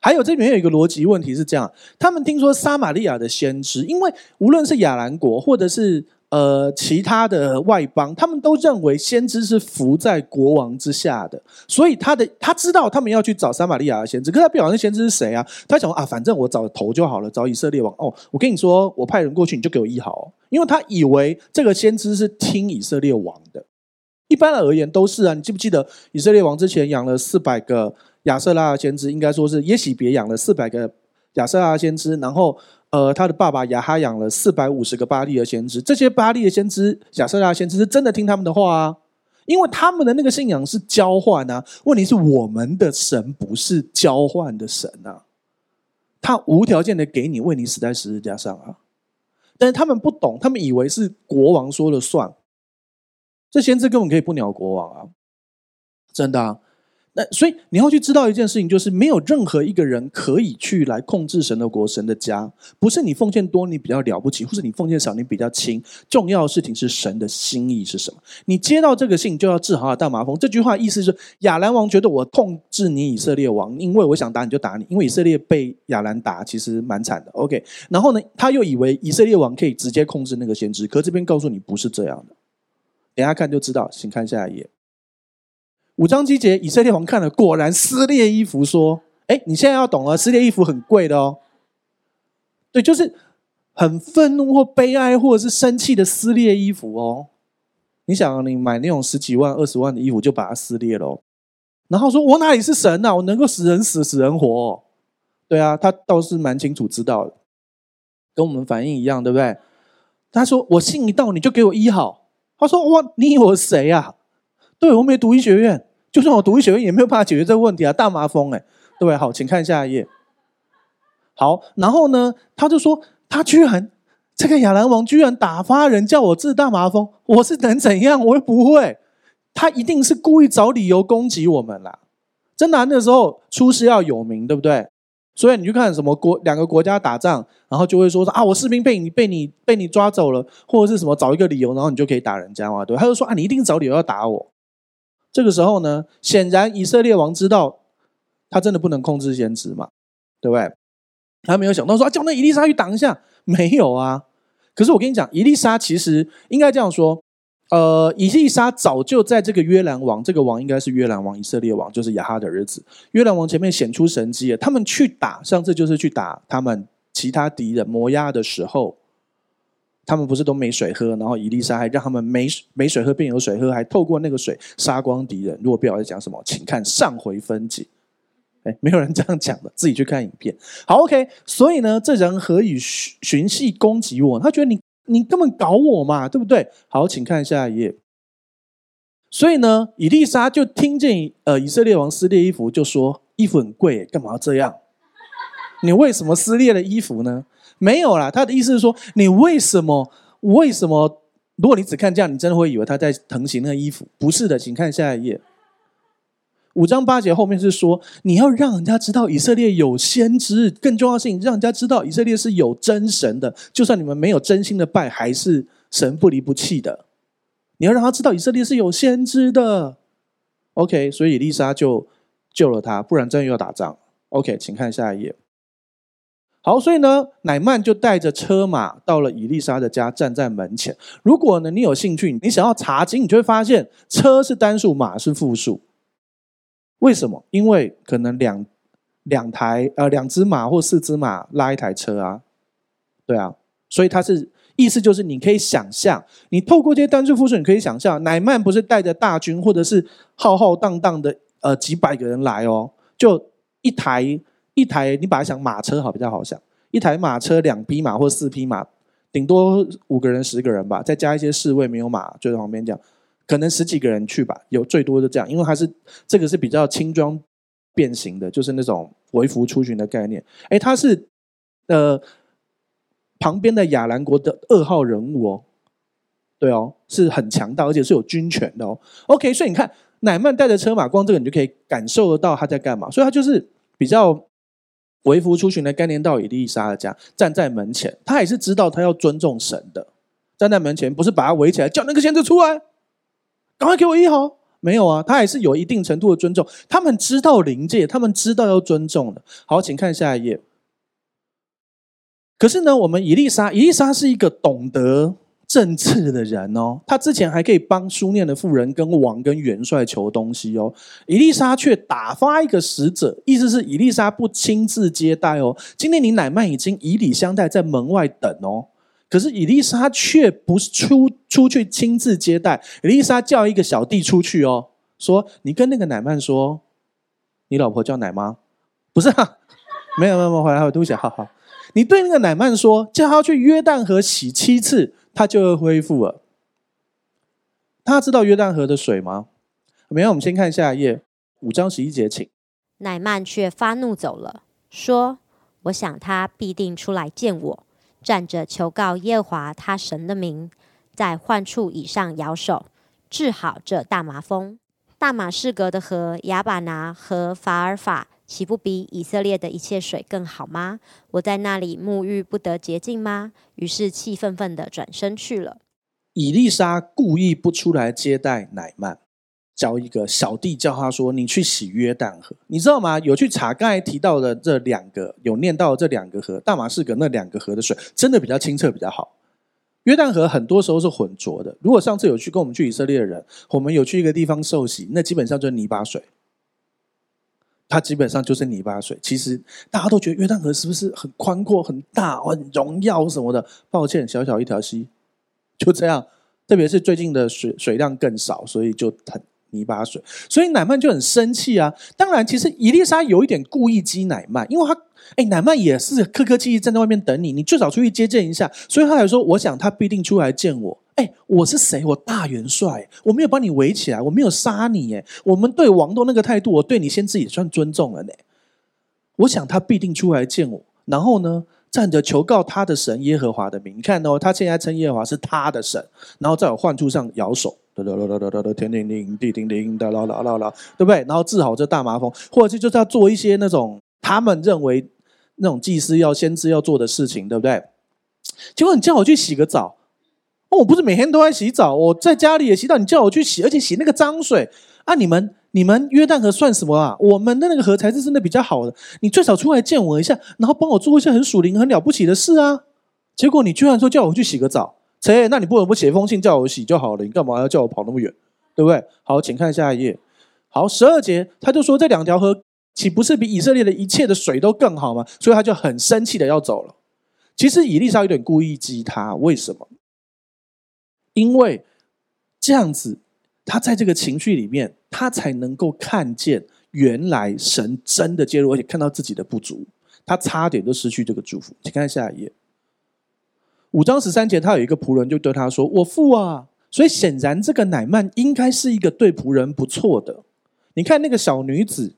还有这里面有一个逻辑问题是这样：他们听说撒玛利亚的先知，因为无论是亚兰国或者是呃其他的外邦，他们都认为先知是服在国王之下的，所以他的他知道他们要去找撒玛利亚的先知，可是他不晓得那先知是谁啊？他想啊，反正我找头就好了，找以色列王哦。我跟你说，我派人过去，你就给我医好，因为他以为这个先知是听以色列王的。一般而言都是啊，你记不记得以色列王之前养了四百个亚瑟拉先知？应该说是耶洗别养了四百个亚瑟拉先知，然后呃，他的爸爸亚哈养了四百五十个巴力的先知。这些巴力的先知、亚瑟拉先知是真的听他们的话啊，因为他们的那个信仰是交换啊。问题是我们的神不是交换的神啊，他无条件的给你，为你死在十字架上啊。但是他们不懂，他们以为是国王说了算。这先知根本可以不鸟国王啊，真的啊。那所以你要去知道一件事情，就是没有任何一个人可以去来控制神的国、神的家。不是你奉献多你比较了不起，或是你奉献少你比较轻。重要的事情是神的心意是什么？你接到这个信就要治好大麻风。这句话意思是亚兰王觉得我控制你以色列王，因为我想打你就打你，因为以色列被亚兰打其实蛮惨的。OK，然后呢，他又以为以色列王可以直接控制那个先知，可这边告诉你不是这样的。等下看就知道，请看下一页。五章七节，以色列王看了，果然撕裂衣服，说：“哎，你现在要懂了，撕裂衣服很贵的哦。对，就是很愤怒或悲哀，或者是生气的撕裂衣服哦。你想，你买那种十几万、二十万的衣服，就把它撕裂了。然后说，我哪里是神呐、我能够使人死，使人活、对啊，他倒是蛮清楚知道的，跟我们反应一样，对不对？他说，我信一到，你就给我医好。他说，哇，你以为我谁、啊？对，我没读医学院。”就算我读医学院也没有办法解决这个问题啊！大麻风，哎，对？好，请看下一页。好，然后呢，他就说，他居然这个亚兰王居然打发人叫我治大麻风，我是能怎样？我又不会，他一定是故意找理由攻击我们啦！真难的，时候出师要有名，对不对？所以你去看什么国两个国家打仗，然后就会说说啊，我士兵被你被你被你抓走了，或者是什么找一个理由，然后你就可以打人家嘛，对？他就说啊，你一定找理由要打我。这个时候呢，显然以色列王知道他真的不能控制先知嘛，对不对？他没有想到说啊，叫那伊丽莎去挡一下，没有啊。可是我跟你讲，伊丽莎其实应该这样说，呃，以利沙早就在这个约兰王，这个王应该是约兰王，以色列王就是亚哈的儿子，约兰王前面显出神迹了。他们去打，上次就是去打他们其他敌人摩押的时候。他们不是都没水喝，然后以利沙还让他们没没水喝变有水喝，还透过那个水杀光敌人。如果不知道在讲什么，请看上回分解。哎，没有人这样讲的，自己去看影片。好，OK。所以呢，这人何以循循细攻击我？他觉得你你根本搞我嘛，对不对？好，请看下一页。所以呢，以利沙就听见呃以色列王撕裂衣服，就说衣服很贵，干嘛要这样？你为什么撕裂了衣服呢？没有啦，他的意思是说，你为什么？为什么？如果你只看这样，你真的会以为他在疼惜那个衣服？不是的，请看下一页。五章八节后面是说，你要让人家知道以色列有先知，更重要的是，让人家知道以色列是有真神的。就算你们没有真心的拜，还是神不离不弃的。你要让他知道以色列是有先知的。OK，所以以利沙就救了他，不然真的要打仗。OK，请看下一页。好，所以呢，乃曼就带着车马到了以利沙的家，站在门前。如果呢，你有兴趣，你想要查经，你就会发现车是单数，马是复数。为什么？因为可能两两台呃两只马或四只马拉一台车啊，对啊，所以它是意思就是你可以想象，你透过这些单数复数，你可以想象，乃曼不是带着大军或者是浩浩荡荡的呃几百个人来哦，就一台。一台，你把它想马车好比较好想，一台马车两匹马或四匹马，顶多五个人十个人吧，再加一些侍卫没有马就在旁边讲，可能十几个人去吧，有最多就这样，因为它是这个是比较轻装变形的，就是那种微服出巡的概念。哎，他是呃旁边的亚兰国的二号人物哦，对哦，是很强大，而且是有军权的哦。OK，所以你看乃曼带着车马，光这个你就可以感受得到他在干嘛，所以他就是比较。微服出巡的概念到以利沙的家，站在门前，他也是知道他要尊重神的。站在门前，不是把他围起来，叫那个先知出来，赶快给我医好。没有啊，他也是有一定程度的尊重。他们知道临界，他们知道要尊重的。好，请看下一页。可是呢，我们以利沙，以利沙是一个懂得。政治的人哦，他之前还可以帮书念的妇人跟王跟元帅求东西哦。以利沙却打发一个使者，意思是以利沙不亲自接待哦。今天你乃縵已经以礼相待，在门外等哦。可是伊丽莎却不是出出去亲自接待，伊丽莎叫一个小弟出去哦，说你跟那个奶曼说，你老婆叫奶妈，不是啊？没有没有没有，回来，对不起，好好。你对那个奶曼说，叫他去约旦河洗七次。他就会恢复了。他知道约旦河的水吗？没有，我们先看下一页，五章十一节，请。奶曼却发怒走了，说：“我想他必定出来见我，站着求告耶和华他神的名，在患处以上摇手，治好这大麻风。大马士革的河亚巴拿和法尔法，岂不比以色列的一切水更好吗？我在那里沐浴不得洁净吗？于是气愤愤地转身去了。以利沙故意不出来接待乃曼，叫一个小弟叫他说：“你去洗约旦河。”你知道吗？有去查刚才提到的这两个，有念到这两个河，大马士革那两个河的水，真的比较清澈，比较好。约旦河很多时候是浑浊的。如果上次有去跟我们去以色列的人，我们有去一个地方受洗，那基本上就是泥巴水。它基本上就是泥巴水。其实大家都觉得约旦河是不是很宽阔、很大、很荣耀什么的？抱歉，小小一条溪，就这样。特别是最近的水水量更少，所以就很泥巴水。所以乃曼就很生气啊。当然，其实以利沙有一点故意激乃曼，因为他。哎，乃曼也是客客气气站在外面等你，你最少出去接见一下。所以他还说：“我想他必定出来见我。”哎，我是谁？我大元帅，我没有把你围起来，我没有杀你。哎，我们对王都那个态度，我对你先自己算尊重了呢。我想他必定出来见我，然后呢，站着求告他的神耶和华的名。你看哦，他现在称耶和华是他的神，然后在我患处上摇手，哒哒哒哒哒哒，天灵灵，地灵灵，哒啦啦啦啦，对不对？然后治好这大麻风，或者是就是要做一些那种他们认为。那种祭司要先知要做的事情，对不对？结果你叫我去洗个澡，哦，我不是每天都在洗澡，我在家里也洗澡。你叫我去洗，而且洗那个脏水啊！你们你们约旦河算什么啊？我们的那个河才是真的比较好的。你最少出来见我一下，然后帮我做一些很属灵、很了不起的事啊！结果你居然说叫我去洗个澡，切，那你不能不写封信叫我洗就好了？你干嘛要叫我跑那么远？对不对？好，请看下一页。好，十二节他就说这两条河。岂不是比以色列的一切的水都更好吗？所以他就很生气的要走了。其实以利沙有点故意激他，为什么？因为这样子，他在这个情绪里面，他才能够看见原来神真的介入，而且看到自己的不足，他差点就失去这个祝福。请看下一页，五章十三节，他有一个仆人就对他说：“我父啊！”所以显然这个乃曼应该是一个对仆人不错的。你看那个小女子。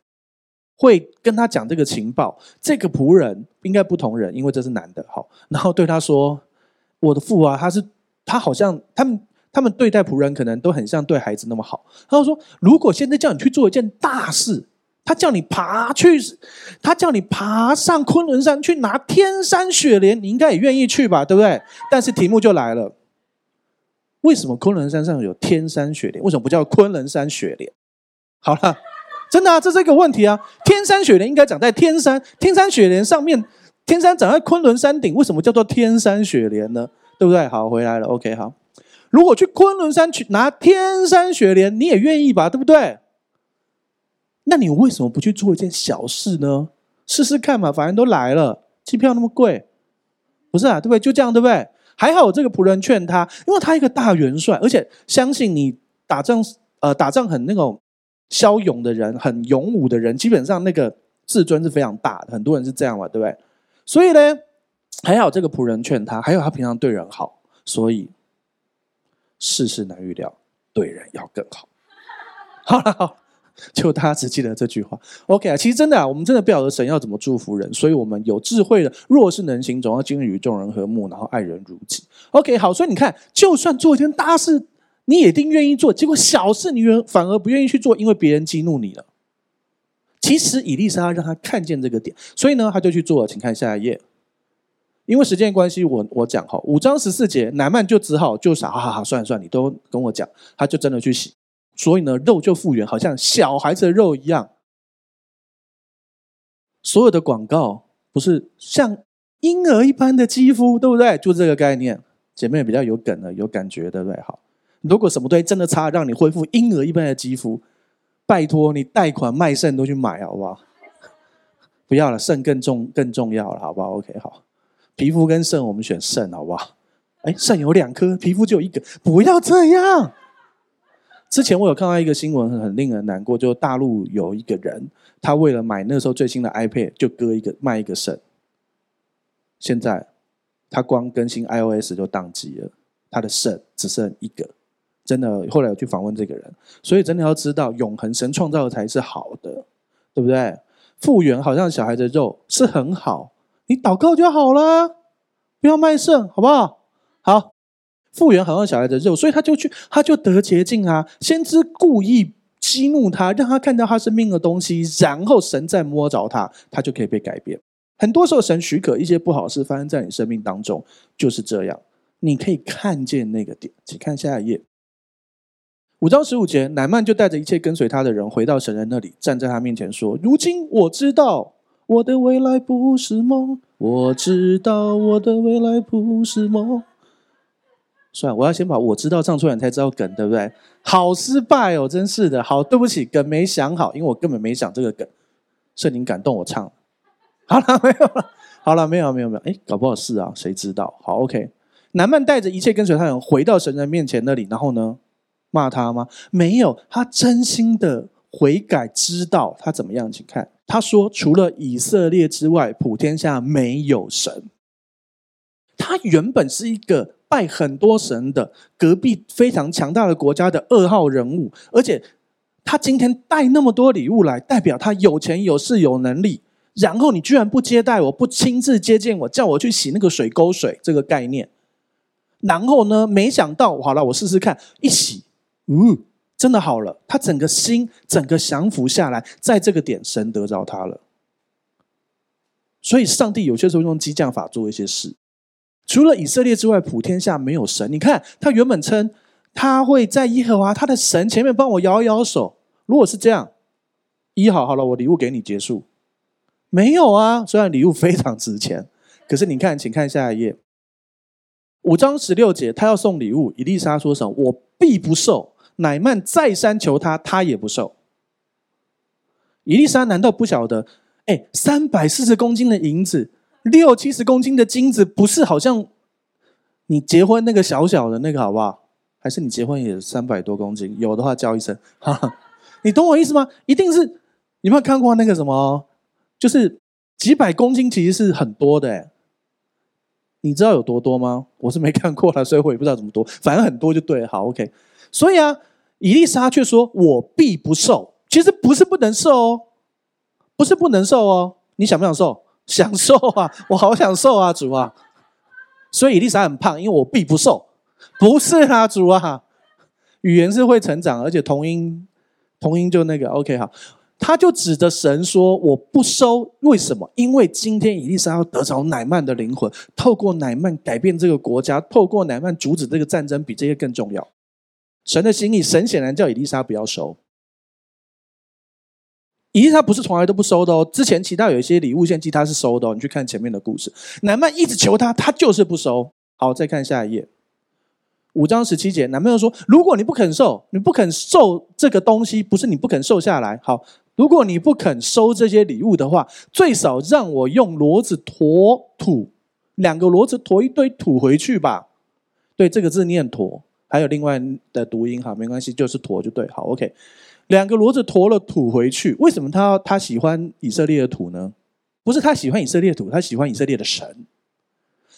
会跟他讲这个情报，这个仆人应该不同人，因为这是男的。好，然后对他说：“我的父啊，他是他好像他们他们对待仆人可能都很像对孩子那么好。”他说：“如果现在叫你去做一件大事，他叫你爬去，他叫你爬上昆仑山去拿天山雪莲，你应该也愿意去吧？对不对？但是题目就来了，为什么昆仑山上有天山雪莲？为什么不叫昆仑山雪莲？好了。”真的啊，这是一个问题啊！天山雪莲应该长在天山，天山雪莲上面，天山长在昆仑山顶，为什么叫做天山雪莲呢？对不对？好，回来了，OK，好。如果去昆仑山去拿天山雪莲，你也愿意吧？对不对？那你为什么不去做一件小事呢？试试看嘛，反正都来了，机票那么贵，不是啊？对不对？就这样，对不对？还好这个仆人劝他，因为他一个大元帅，而且相信你打仗，呃，打仗很那种。骁勇的人，很勇武的人，基本上那个自尊是非常大的。很多人是这样嘛，对不对？所以呢，还好这个仆人劝他，还有他平常对人好，所以世事难预料，对人要更好。好了，好，就大家只记得这句话。OK 啊，其实真的啊，我们真的不晓得神要怎么祝福人，所以我们有智慧的，若是能行，总要经历与众人和睦，然后爱人如己。OK，好，所以你看，就算做一件大事。你也一定愿意做，结果小事你愿反而不愿意去做，因为别人激怒你了。其实以利沙让他看见这个点，所以呢，他就去做了。请看下一页。因为时间关系，我我讲哈，五章十四节，乃曼就只好就傻哈哈，算了算了，你都跟我讲，他就真的去洗，所以呢，肉就复原，好像小孩子的肉一样。所有的广告不是像婴儿一般的肌肤，对不对？就这个概念，姐妹比较有梗的，有感觉，对不对？好。如果什么东西真的差，让你恢复婴儿一般的肌肤，拜托你贷款卖肾都去买好不好？不要了，肾更重更重要了，好不好？OK，好，皮肤跟肾我们选肾好不好？哎，肾有两颗，皮肤就有一个，不要这样。之前我有看到一个新闻，很令人难过，就大陆有一个人，他为了买那时候最新的 iPad，就割一个卖一个肾，现在他光更新 iOS 就宕机了，他的肾只剩一个。真的，后来我去访问这个人，所以真的要知道，永恒神创造的才是好的，对不对？复原好像小孩的肉是很好，你祷告就好了，不要卖肾，好不好？好，复原好像小孩的肉，所以他就去，他就得捷径啊。先知故意激怒他，让他看到他生命的东西，然后神再摸着他，他就可以被改变。很多时候，神许可一些不好事发生在你生命当中，就是这样。你可以看见那个点，请看下一页。五章十五节，乃曼就带着一切跟随他的人回到神人那里，站在他面前说：“如今我知道我的未来不是梦，我知道我的未来不是梦。”算了，我要先把我知道唱出来，你才知道梗，对不对？好失败哦，真是的。好，对不起，梗没想好，因为我根本没想这个梗。所以您感动我唱。好了，没有了。好了，没有，没有，没有。哎，搞不好是啊，谁知道？好，OK。南曼带着一切跟随他的人回到神人面前那里，然后呢，骂他吗？没有，他真心的悔改，知道他怎么样。请看，他说：“除了以色列之外，普天下没有神。”他原本是一个拜很多神的隔壁非常强大的国家的二号人物，而且他今天带那么多礼物来，代表他有钱有势有能力。然后你居然不接待我，不亲自接见我，叫我去洗那个水沟水，这个概念。然后呢，没想到，好了，我试试看，一洗，嗯，真的好了。他整个心，整个降服下来，在这个点，神得着他了。所以，上帝有些时候用激将法做一些事。除了以色列之外，普天下没有神。你看，他原本称他会在耶和华他的神前面帮我摇一摇手。如果是这样，一好好了，我礼物给你结束。没有啊，虽然礼物非常值钱，可是你看，请看下一页，五章十六节，他要送礼物，以利沙说什么？我必不受。乃曼再三求他，他也不受。以利沙难道不晓得？哎，三百四十公斤的银子，六七十公斤的金子，不是好像你结婚那个小小的那个好不好？还是你结婚也三百多公斤？有的话叫一声，哈哈，你懂我意思吗？一定是，你有没有看过那个什么？就是几百公斤其实是很多的，哎，你知道有多多吗？我是没看过了，所以我也不知道怎么多，反正很多就对了。好，OK。所以啊，伊丽莎却说：“我必不瘦。”其实不是不能瘦哦，不是不能瘦哦。你想不想瘦？想受啊！我好想受啊，主啊！所以伊丽莎很胖，因为我必不瘦。不是啊，主啊！语言是会成长，而且同音同音就那个 OK 好。他就指着神说：“我不收，为什么？因为今天伊丽莎要得着乃曼的灵魂，透过乃曼改变这个国家，透过乃曼阻止这个战争，比这些更重要。神的心意，神显然叫伊丽莎不要收。以利他不是从来都不收的哦，之前其他有一些礼物献祭他是收的哦。你去看前面的故事，南曼一直求他，他就是不收。好，再看下一页，五章十七节，乃縵说：如果你不肯收，你不肯收这个东西，不是你不肯收下来。好。”如果你不肯收这些礼物的话，最少让我用骡子驮土，两个骡子驮一堆土回去吧。对，这个字念驮，还有另外的读音哈，没关系，就是驮就对。好，OK，两个骡子驮了土回去。为什么他他喜欢以色列的土呢？不是他喜欢以色列土，他喜欢以色列的神。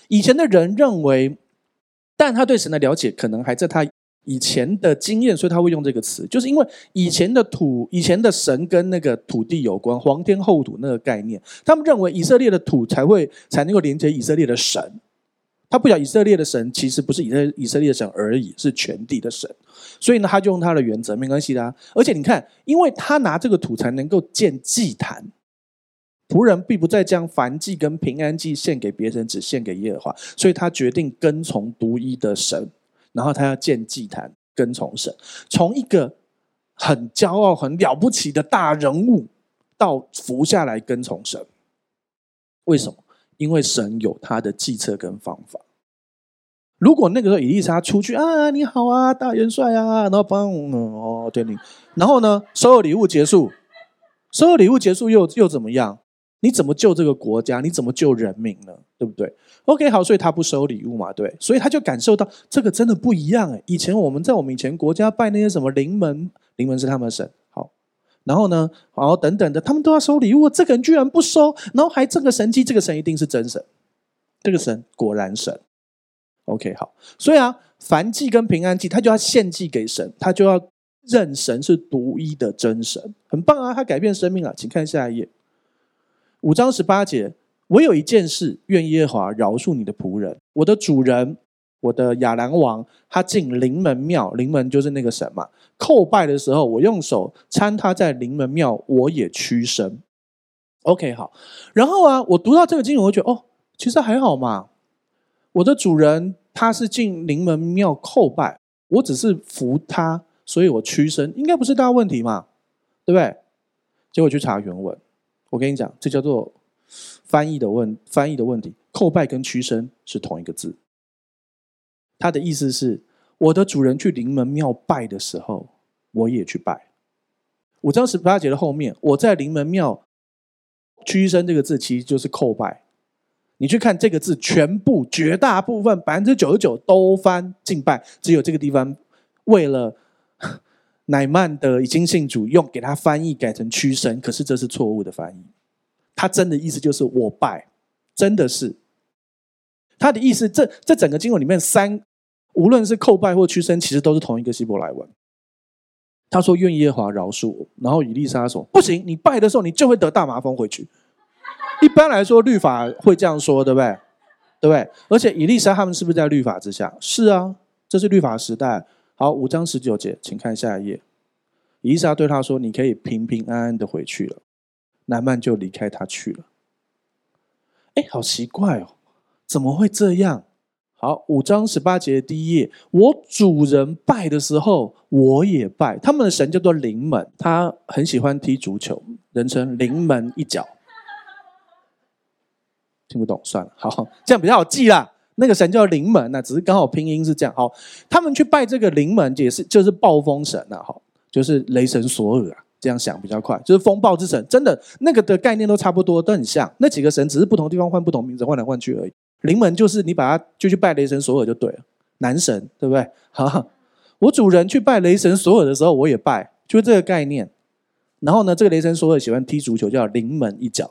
以前的人认为，但他对神的了解可能还在他。以前的经验，所以他会用这个词，就是因为以前的土、以前的神跟那个土地有关，皇天厚土那个概念，他们认为以色列的土才会才能够连接以色列的神。他不晓以色列的神其实不是以色以色列的神而已，是全地的神。所以呢，他就用他的原则，没关系的啊。而且你看，因为他拿这个土才能够建祭坛，仆人必不再将燔祭跟平安祭献给别人，只献给耶和华。所以他决定跟从独一的神。然后他要建祭坛，跟从神，从一个很骄傲、很了不起的大人物，到服下来跟从神。为什么？因为神有他的计策跟方法。如果那个时候以利沙出去啊，你好啊，大元帅啊，然后帮哦对你，然后呢，所有礼物结束，所有礼物结束又又怎么样？你怎么救这个国家？你怎么救人民呢？对不对？OK，好，所以他不收礼物嘛，对，所以他就感受到这个真的不一样哎。以前我们在我们以前国家拜那些什么灵门，灵门是他们的神，好，然后呢，然后等等的，他们都要收礼物，这个人居然不收，然后还这个神迹，这个神一定是真神，这个神果然神。OK，好，所以啊，燔祭跟平安祭，他就要献祭给神，他就要认神是独一的真神，很棒啊，他改变生命了，请看下一页。五章十八节，我有一件事，愿耶和华饶恕你的仆人，我的主人我的亚兰王，他进灵门庙，灵门就是那个神嘛。叩拜的时候，我用手搀他在灵门庙，我也屈身。OK，好。然后啊，我读到这个经，我就觉得哦，其实还好嘛。我的主人他是进灵门庙叩拜，我只是扶他，所以我屈身，应该不是大问题嘛，对不对？结果去查原文，我跟你讲，这叫做翻译的问翻译的问题。叩拜跟屈身是同一个字。他的意思是，我的主人去临门庙拜的时候，我也去拜。五章十八节的后面，我在临门庙屈身这个字，其实就是叩拜。你去看这个字，全部绝大部分百分之九十九都翻敬拜，只有这个地方为了乃曼的已经信主，用给他翻译改成屈身，可是这是错误的翻译。他真的意思就是我拜，真的是他的意思。这这整个经文里面三。无论是叩拜或屈身，其实都是同一个希伯来文。他说：“愿耶和华饶恕我。”然后以利沙说：“不行，你拜的时候你就会得大麻风回去。”一般来说，律法会这样说，对不对？对不对？而且以利沙他们是不是在律法之下？是啊，这是律法时代。好，五章十九节，请看下一页。以利沙对他说：“你可以平平安安的回去了。”南曼就离开他去了。哎，好奇怪哦，怎么会这样？好，五章十八节第一页，我主人拜的时候，我也拜。他们的神叫做临门，他很喜欢踢足球，人称临门一脚。听不懂算了，好，这样比较好记啦。那个神叫临门，那只是刚好拼音是这样。好，他们去拜这个临门，也是就是暴风神呐，好，就是雷神索尔啊。这样想比较快，就是风暴之神，真的那个的概念都差不多，都很像。那几个神只是不同地方换不同名字，换来换去而已。临门就是你把他就去拜雷神索尔就对了，男神对不对？好，我主人去拜雷神索尔的时候，我也拜，就是这个概念。然后呢，这个雷神索尔喜欢踢足球，叫临门一脚，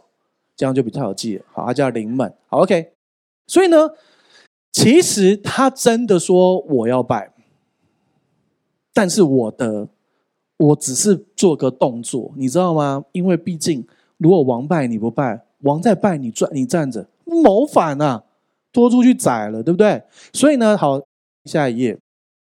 这样就比较好记了。好，他叫临门。好，OK。所以呢，其实他真的说我要拜，但是我的我只是做个动作，你知道吗？因为毕竟如果王拜你不拜，王在拜你转你站着，谋反啊！拖出去宰了，对不对？所以呢，好，下一页，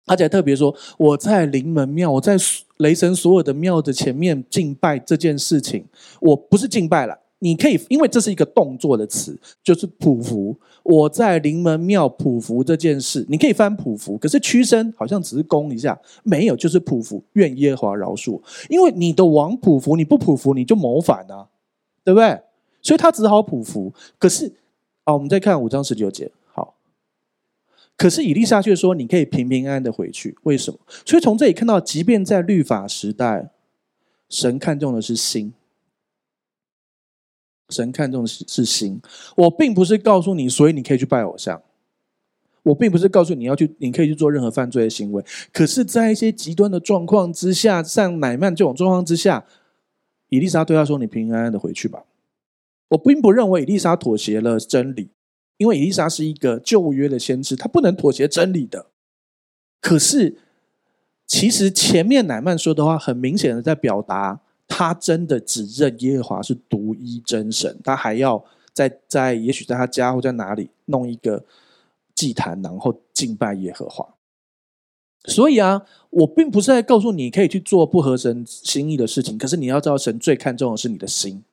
而且特别说，我在临门庙，我在雷神所有的庙的前面敬拜这件事情，我不是敬拜了。你可以，因为这是一个动作的词，就是匍匐。我在临门庙匍匐这件事，你可以翻匍匐，可是屈身好像只是躬一下，没有，就是匍匐。愿耶和华饶恕，因为你的王匍匐，你不匍匐你就谋反啊，对不对？所以他只好匍匐，可是。好，我们再看五章十九节。好，可是以利沙却说：“你可以平平安安的回去。”为什么？所以从这里看到，即便在律法时代，神看重的是心。神看重的是是心。我并不是告诉你，所以你可以去拜偶像。我并不是告诉你要去，你可以去做任何犯罪的行为。可是，在一些极端的状况之下，像乃曼这种状况之下，以利沙对他说：“你平平安安的回去吧。”我并不认为以利沙妥协了真理，因为以利沙是一个旧约的先知，他不能妥协真理的。可是，其实前面乃曼说的话，很明显的在表达，他真的只认耶和华是独一真神，他还要在在也许在他家或在哪里弄一个祭坛，然后敬拜耶和华。所以啊，我并不是在告诉你可以去做不合神心意的事情，可是你要知道，神最看重的是你的心。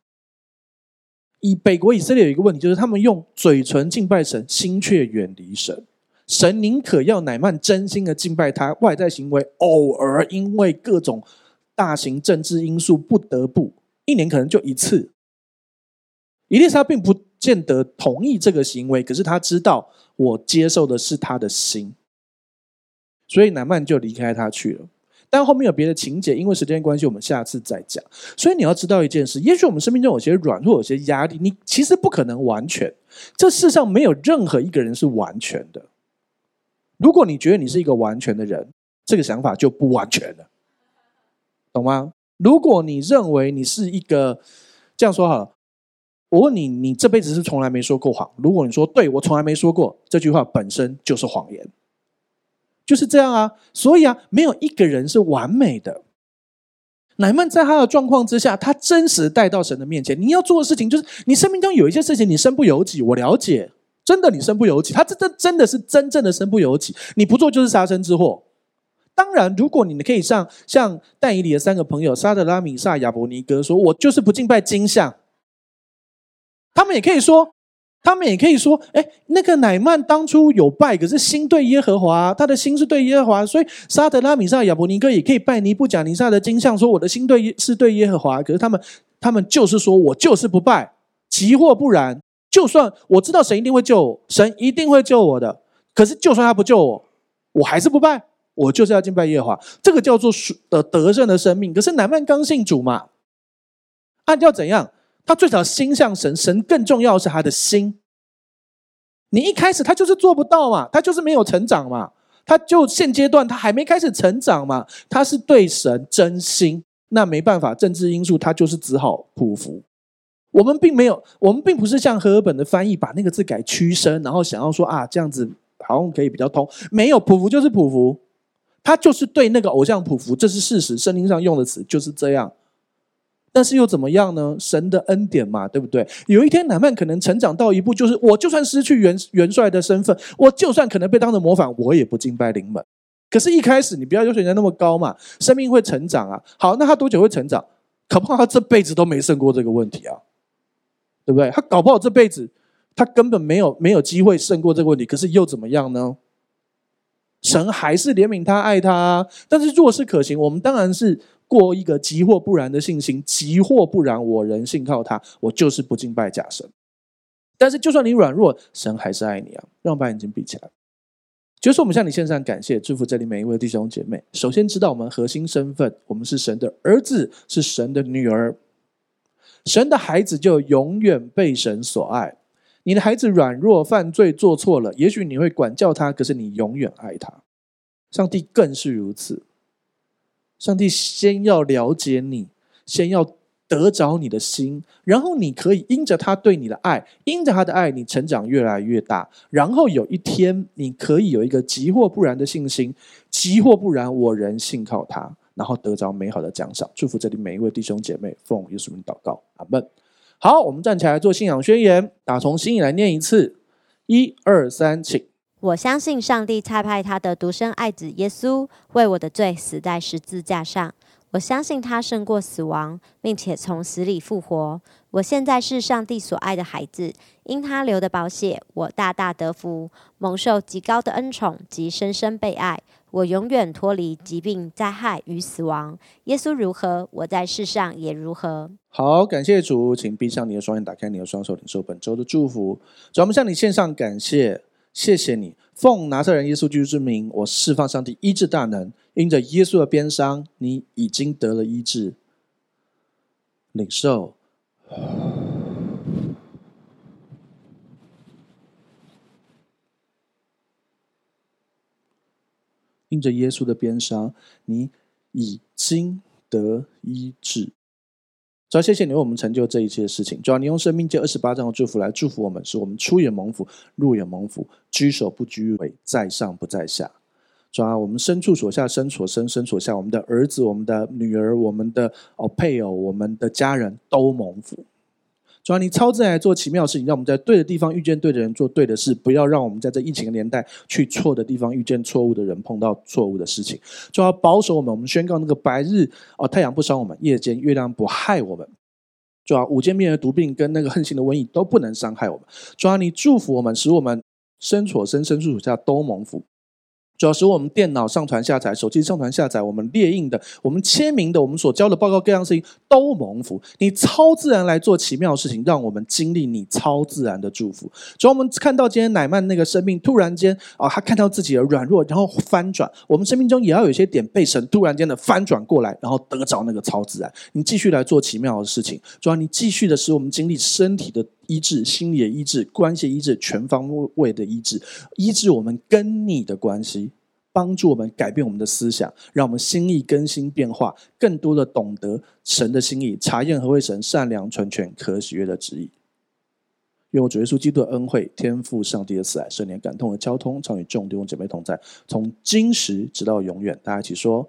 以北国以色列有一个问题，就是他们用嘴唇敬拜神，心却远离神。神宁可要乃曼真心的敬拜他，外在行为偶尔因为各种大型政治因素不得不，一年可能就一次。以利沙并不见得同意这个行为，可是他知道我接受的是他的心，所以乃曼就离开他去了。但后面有别的情节，因为时间关系，我们下次再讲。所以你要知道一件事：也许我们生命中有些软弱，有些压力，你其实不可能完全。这世上没有任何一个人是完全的。如果你觉得你是一个完全的人，这个想法就不完全了，懂吗？如果你认为你是一个这样说好了，我问你，你这辈子是从来没说过谎？如果你说对，我从来没说过，这句话本身就是谎言。就是这样啊，所以啊，没有一个人是完美的。乃曼在他的状况之下，他真实带到神的面前。你要做的事情就是，你生命中有一些事情你身不由己，我了解，真的你身不由己，他这这真的是真正的身不由己，你不做就是杀身之祸。当然，如果你可以像像但以理的三个朋友沙得拉、米萨、亚伯尼歌说，我就是不敬拜金像，他们也可以说。他们也可以说：“哎，那个乃曼当初有拜，可是心对耶和华，他的心是对耶和华，所以沙得拉、米煞、亚伯尼哥也可以拜尼布甲尼撒的金像，说我的心对是对耶和华。可是他们，他们就是说我就是不拜，即或不然，就算我知道神一定会救我，神一定会救我的。可是就算他不救我，我还是不拜，我就是要敬拜耶和华。这个叫做属的得胜的生命。可是乃曼刚信主嘛，按照怎样？”他最早心向神，神更重要的是他的心。你一开始他就是做不到嘛，他就是没有成长嘛，他就现阶段他还没开始成长嘛，他是对神真心，那没办法，政治因素他就是只好匍匐。我们并没有，我们并不是像赫尔本的翻译把那个字改屈身，然后想要说啊这样子好像可以比较通，没有匍匐就是匍匐，他就是对那个偶像匍匐，这是事实，圣经上用的词就是这样。但是又怎么样呢？神的恩典嘛，对不对？有一天，乃曼可能成长到一步，就是我就算失去元元帅的身份，我就算可能被当成模仿，我也不敬拜临门。可是，一开始你不要要求人家那么高嘛，生命会成长啊。好，那他多久会成长？搞不好他这辈子都没胜过这个问题啊，对不对？他搞不好这辈子他根本没有没有机会胜过这个问题。可是又怎么样呢？神还是怜悯他，爱他啊。但是若是可行，我们当然是。过一个即或不然的信心，即或不然，我仍信靠他，我就是不敬拜假神。但是，就算你软弱，神还是爱你啊！让我把眼睛闭起来。就是我们向你献上感谢，祝福这里每一位弟兄姐妹。首先，知道我们核心身份，我们是神的儿子，是神的女儿。神的孩子就永远被神所爱。你的孩子软弱、犯罪、做错了，也许你会管教他，可是你永远爱他。上帝更是如此。上帝先要了解你，先要得着你的心，然后你可以因着他对你的爱，因着他的爱，你成长越来越大。然后有一天，你可以有一个即或不然的信心，即或不然，我仍信靠他，然后得着美好的奖赏。祝福这里每一位弟兄姐妹，奉耶稣名祷告，阿门。好，我们站起来做信仰宣言，打从心里来念一次，一二三，请。我相信上帝差派他的独生爱子耶稣为我的罪死在十字架上。我相信他胜过死亡，并且从死里复活。我现在是上帝所爱的孩子，因他流的宝血，我大大得福，蒙受极高的恩宠及深深被爱。我永远脱离疾病、灾害与死亡。耶稣如何，我在世上也如何。好，感谢主，请闭上你的双眼，打开你的双手，领受本周的祝福。主，我们向你献上感谢。谢谢你，奉拿撒勒人耶稣基督之名，我释放上帝医治大能，因着耶稣的鞭伤，你已经得了医治。领受，因着耶稣的鞭伤，你已经得医治。主要谢谢你为我们成就这一切事情。主要你用生命这二十八章的祝福来祝福我们，使我们出也蒙福，入也蒙福，居首不居尾，在上不在下。主要我们身处所下，身所身，身所下，我们的儿子、我们的女儿、我们的哦配偶、我们的家人都蒙福。主要你超自然来做奇妙的事情，让我们在对的地方遇见对的人，做对的事，不要让我们在这疫情的年代去错的地方遇见错误的人，碰到错误的事情。主要保守我们，我们宣告那个白日哦，太阳不伤我们，夜间月亮不害我们。主要五件灭的毒病跟那个横行的瘟疫都不能伤害我们。主要你祝福我们，使我们身所生，身处下都蒙福。主要使我们电脑上传下载，手机上传下载，我们列印的，我们签名的，我们所交的报告，各样事情都蒙福。你超自然来做奇妙的事情，让我们经历你超自然的祝福。主要我们看到今天乃曼那个生命突然间啊，他看到自己的软弱，然后翻转。我们生命中也要有一些点被神突然间的翻转过来，然后得着那个超自然。你继续来做奇妙的事情。主要你继续的使我们经历身体的医治、心理的医治、关系医治、全方位的医治，医治我们跟你的关系。帮助我们改变我们的思想，让我们心意更新变化，更多的懂得神的心意，查验何为神善良、纯全、可喜悦的旨意。愿我主耶稣基督的恩惠、天赋上帝的慈爱、圣灵感动和交通，常与众弟兄姐妹同在，从今时直到永远。大家一起说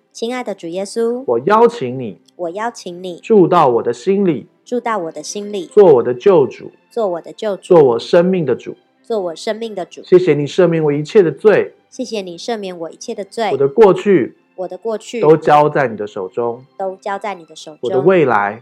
亲爱的主耶稣，我邀请你，我邀请你住到我的心里，住到我的心里，做我的救主，做我的救主，做我生命的主，做我生命的主。谢谢你赦免我一切的罪，谢谢你赦免我一切的罪。我的过去。我的过去都交在你的手中，都交在你的手中。我的未来，